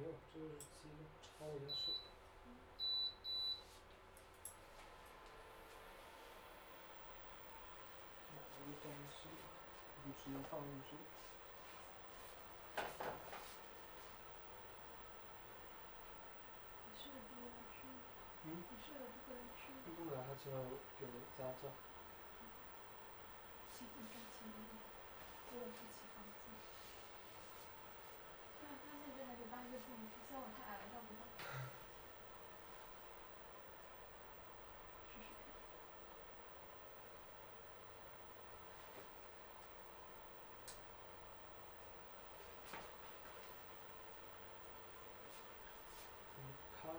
没有，这个是自己抄一下水。哪一个东西？就直接放进去。你是不是不来去？嗯？你是不是不来去？不来，他今晚有有家教。兴奋赚钱了，为了不起房租。突然发现这还得八个字母，虽然我太矮了照不到。试试看。嗯，看。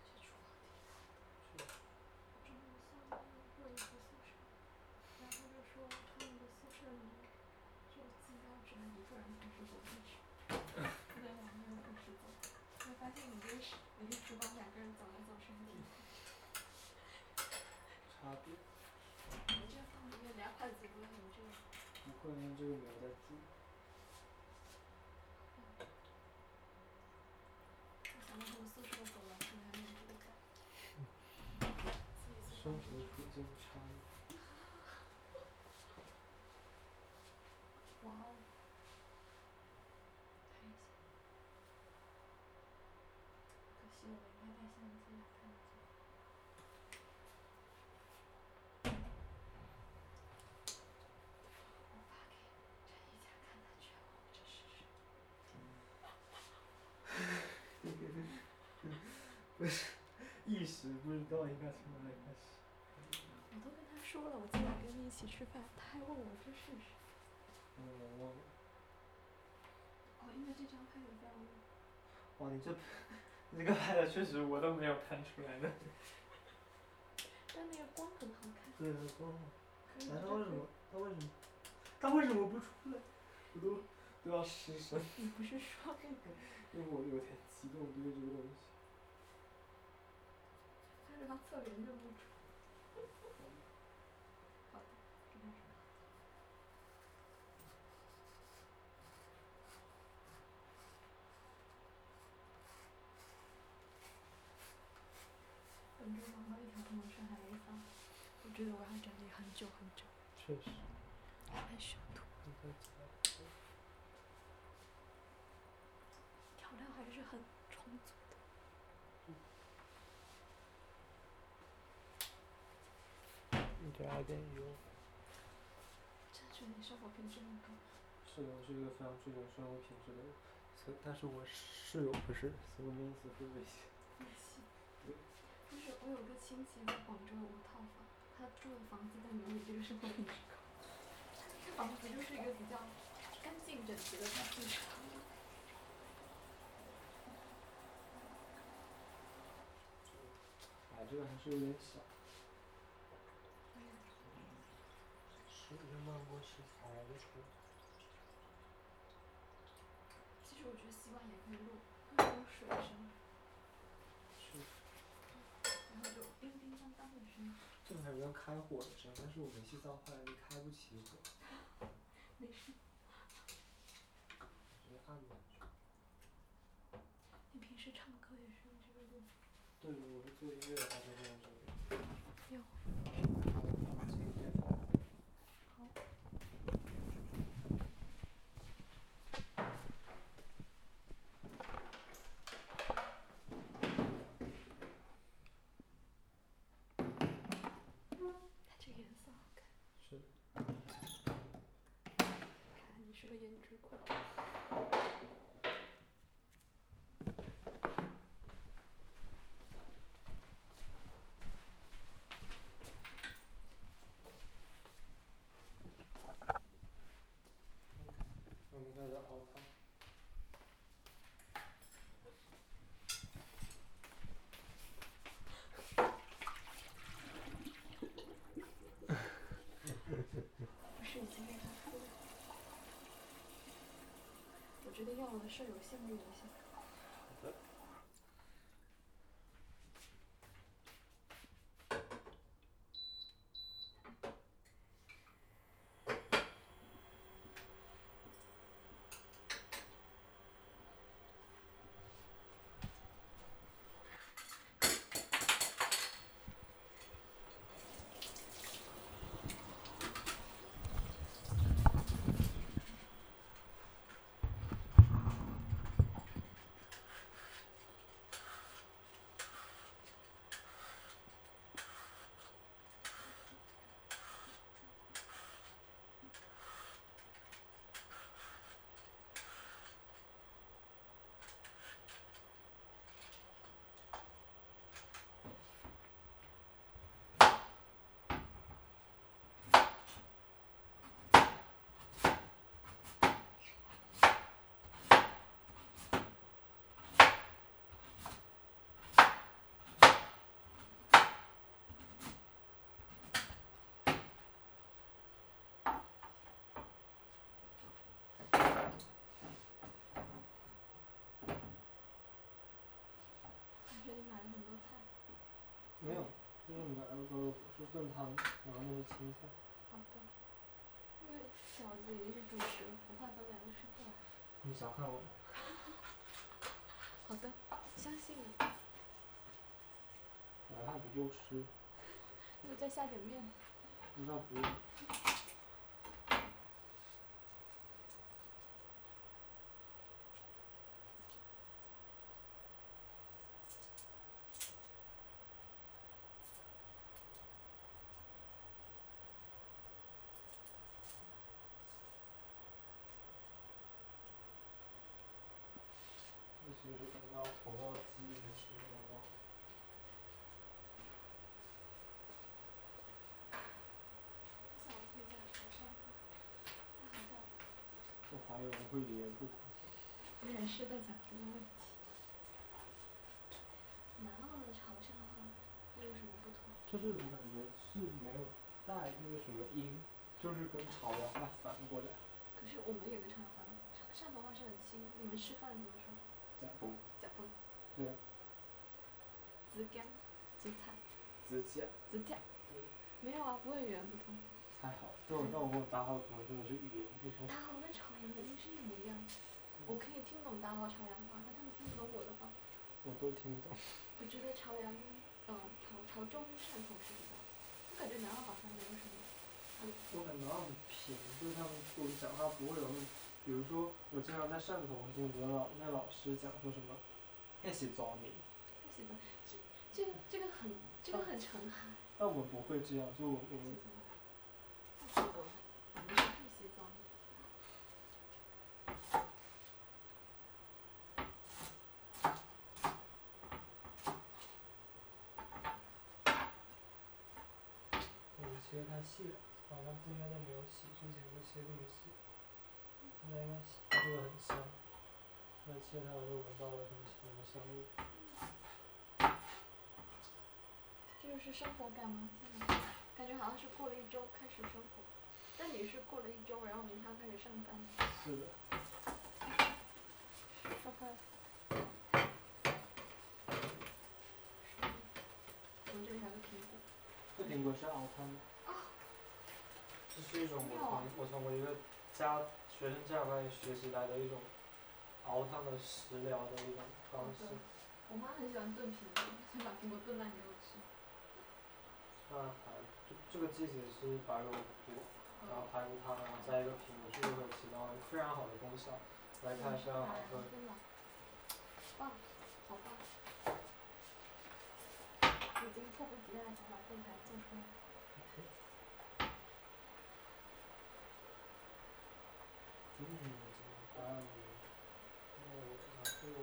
这厨房挺大的。中午送过一次宿舍，然后就说他们的宿舍里面就自教只能一个人同时走进去，不能两个人同时走。我发现你跟是你跟厨房两个人走来走去还挺差别。你这放里面俩筷子不会很重。不会，因为这个没有在煮。我想到他们宿舍走廊是还没有这个感。自己生宿舍活处境差。哇哦！拍一下。可惜我应该带相机来看一下。不是，一时不知道应该从哪里开始。我都跟他说了，我今晚跟你一起吃饭，他还问我这是什么。嗯，我忘了。哦，因为这张拍的比较晚。哇，你这，你这个拍的确实我都没有看出来的。但那个光很好看。对，那光。可以哎，他为什么？他为什么？他为什么不出来？我都都要失声。你不是说那个？因为我有点激动，对这个东西。他是他侧脸认不出。好的，这边是。本周忙到一条朋友圈还没发，我觉得我要整理很久很久。确实。看修图。你看起来。调料还是很充足的。你加点油。真觉得你生活品质很高。是的，我是一个非常注重生活品质的人，所但是我室友不是，所以因此会危险。危险。对。就是我有个亲戚在广州有个套房，他住的房子但没有你这个生活品质高。他那个房子就是一个比较干净整洁的大浴场。哎，这个还是有点小。哎。是用慢锅食材的时候。其实我觉得洗碗也可以录，会有水声。是。然后就叮叮当当的声音。这个还有要开火的声，但是我煤气灶坏了，开不起火。没事。直接按下去。你平时唱歌也是用这个录？对，我是做音乐的话就用这个。有。好。它这颜色好看。是。个胭脂裤。我们开始熬汤。不是已经被他说了。我的舍友羡慕我一下菜。没有，因为买了个是炖汤，然后那是青菜。好的。因为饺子已经是主食了，我怕咱们两个吃不完。你小看我。好的，相信你。晚上不够吃。那再下点面。那不用。其实刚刚投到机里面去了忘了。我想我可以在床上放，但好像我怀疑我们会连不可有点是在讲这个问题。南澳的潮汕话又有什么不同？就是我感觉是没有带那个什么音，就是跟潮阳话反过来。可是我们也跟潮阳话，潮汕头话是很轻，你们吃饭怎么说？假不？假不？对。子干，子菜。子甲。子甲。没有啊，不会语言不通。还好，对我但我跟我大号可能真的是语言不通。大号跟潮阳肯定是一模一样的，我可以听懂大号潮阳话，但他们听不懂我的话。我都听不懂。我觉得潮阳跟嗯潮潮州跟汕头是比较，我感觉南澳好像没有什么。我感觉南澳很平，就是他们我们讲话不会有那种，比如说我经常在汕头听我们老那老师讲说什么，那是糟你。那是糟，这这个这个很这个很澄海。那我不会这样，就我我们。太多了，我们是太西藏了。我切太细了，好像今天都没有洗，之前都切这么细。现在应该洗，它这个很香。现在切它我就闻到了很香的香味。这就是生活感吗？天哪，感觉好像是过了一周开始生活，但你是过了一周，然后明天要开始上班。是的。我们这里还有苹果。这苹果是熬汤的。啊。这是一种我从我从我一个家学生家长那里学习来的一种熬汤的食疗的一种方式。我妈很喜欢炖苹果，就把苹果炖烂给我吃。那排这这个季节是白萝卜，然后排骨汤，然后再一个苹果，这个会起到非常好的功效。来看一下好喝。棒，好棒。已经迫不及待想把电台做出来。怎么办呢？那我然后。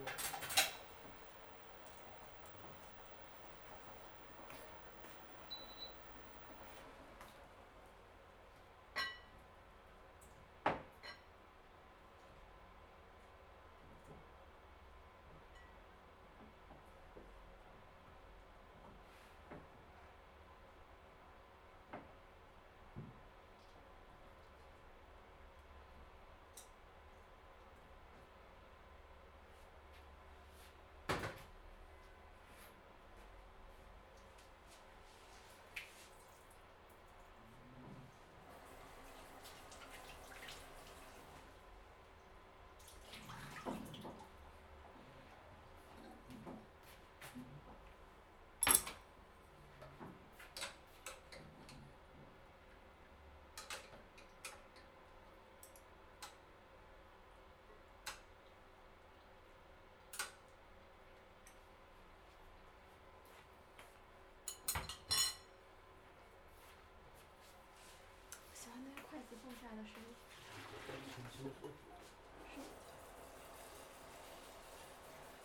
喜欢那个筷子放是。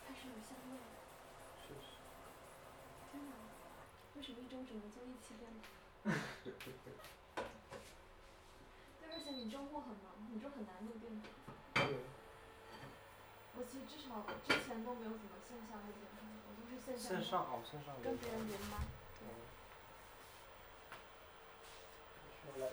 它是有香味的。确实。真的？为什么一周只能做一期电台？对，而且你周末很忙，你就很难录电台。对。我其实至少之前都没有怎么线下录电台，我都是线下。线上好，线上跟别人连麦。需要来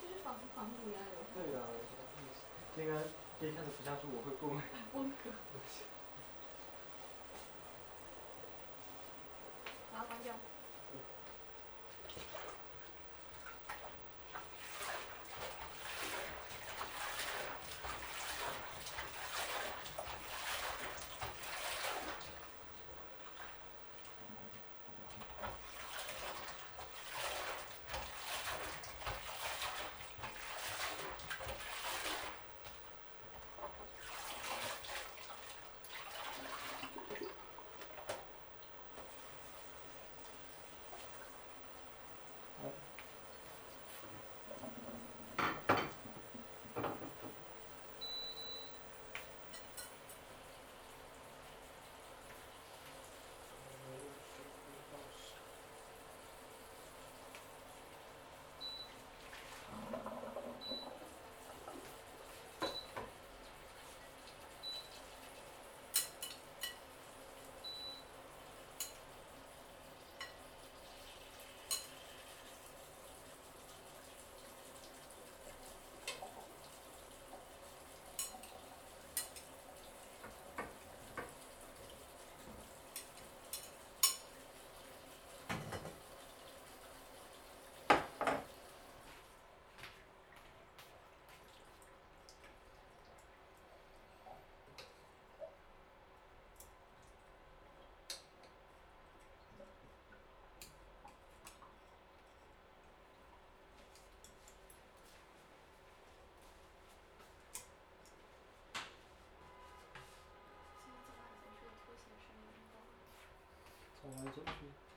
就是仿仿古一样的。对呀，这个这看着不像是我会购买。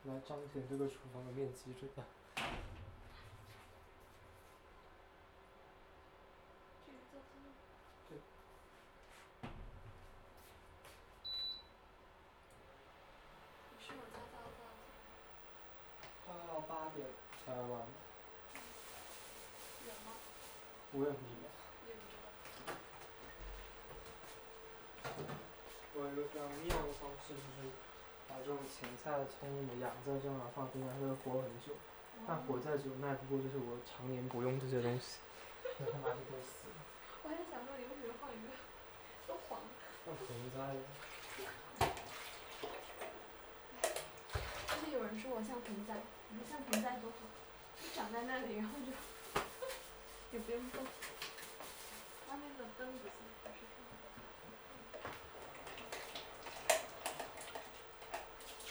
来彰显这个厨房的面积之大。这个叫做对。快要八点才完，远吗？我也不知道。也不知道。我有一个非常妙的把这种芹菜、葱什养在这儿，放冰箱，它会活很久。但活再久，那也不过就是我常年不用这些东西，那它马上就死了。我还在想说你为什么放一个都黄了。像盆栽一样。之前有人说我像盆栽，我说像盆栽多好，就长在那里，然后就 也不用动。外面的灯不行，还是看。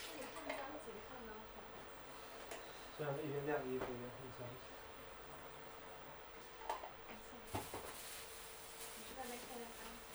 那你看江景看得好。虽然一边晾衣服一边烘干。没错。你去外面看一下江景。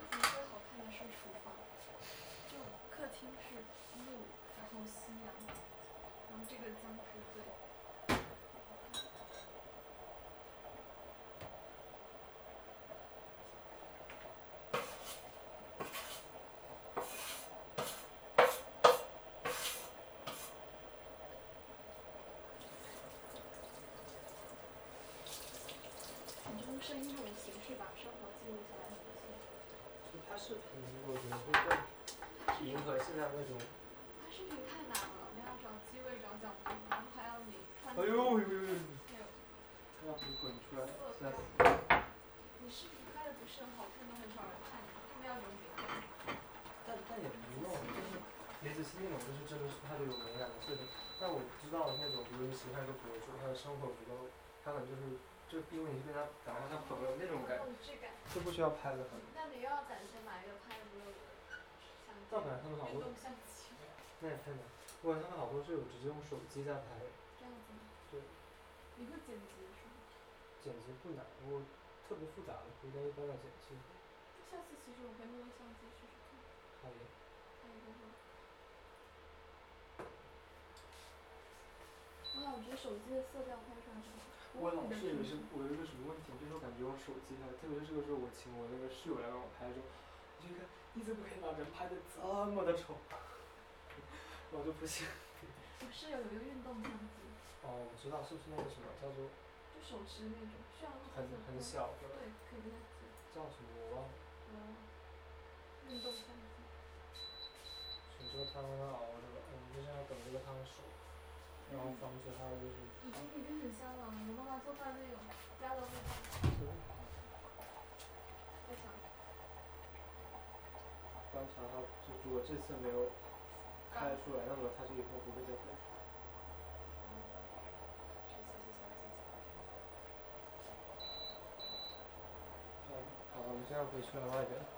江景最好看的是厨房，就客厅是木，然后西洋，然后这个江是最。你就用声音这种形式把生活记录下来很不错。它视频，我觉得会更迎合现在那种。拍视频太难了，你要找机位、找角度，然后还要你穿哎呦呦呦呦！要不滚出来，吓死！你视频拍的不是很好看，都很少人看，他们要有美感。但但也不用，就是李子柒那种，就是真的是他得有美感的视频。但我知道那种，比如你喜欢一个博主，他的生活比较，他可能就是就因为你是跟他感觉像朋友那种感有质感。就不需要拍的很。那你又要攒钱买一个拍不溜的相机，盗版他们好多运动相机。那也太难。我感觉他们好多是有直接用手机在拍的。你会剪辑是吗？剪辑不难，我特别复杂的图都一般的剪辑。下次其实我可以用相机试试看。可以。拍一个吗？哇，我觉得手机的色调拍出来很好。我老是以为是我有一个什么问题，就是我感觉我手机拍，特别是这个时候我请我那个室友来帮我拍的时候，我就看你怎么可以把人拍的这么的丑？我就不行。我室友有一个运动相机。知道，是不是那个什么叫做？就手持那种，需要很很小的。对，可以跟他借。叫什么我忘了。哦。运动相机。你这个汤刚刚熬着了，我们就是要等这个汤熟，然后防止它就是。已经已经很香了，我妈妈做饭那种家的味道。非常。观察它，就如果这次没有开出来，那么它就以后不会再开出来。学习一些小技巧。嗯，好，我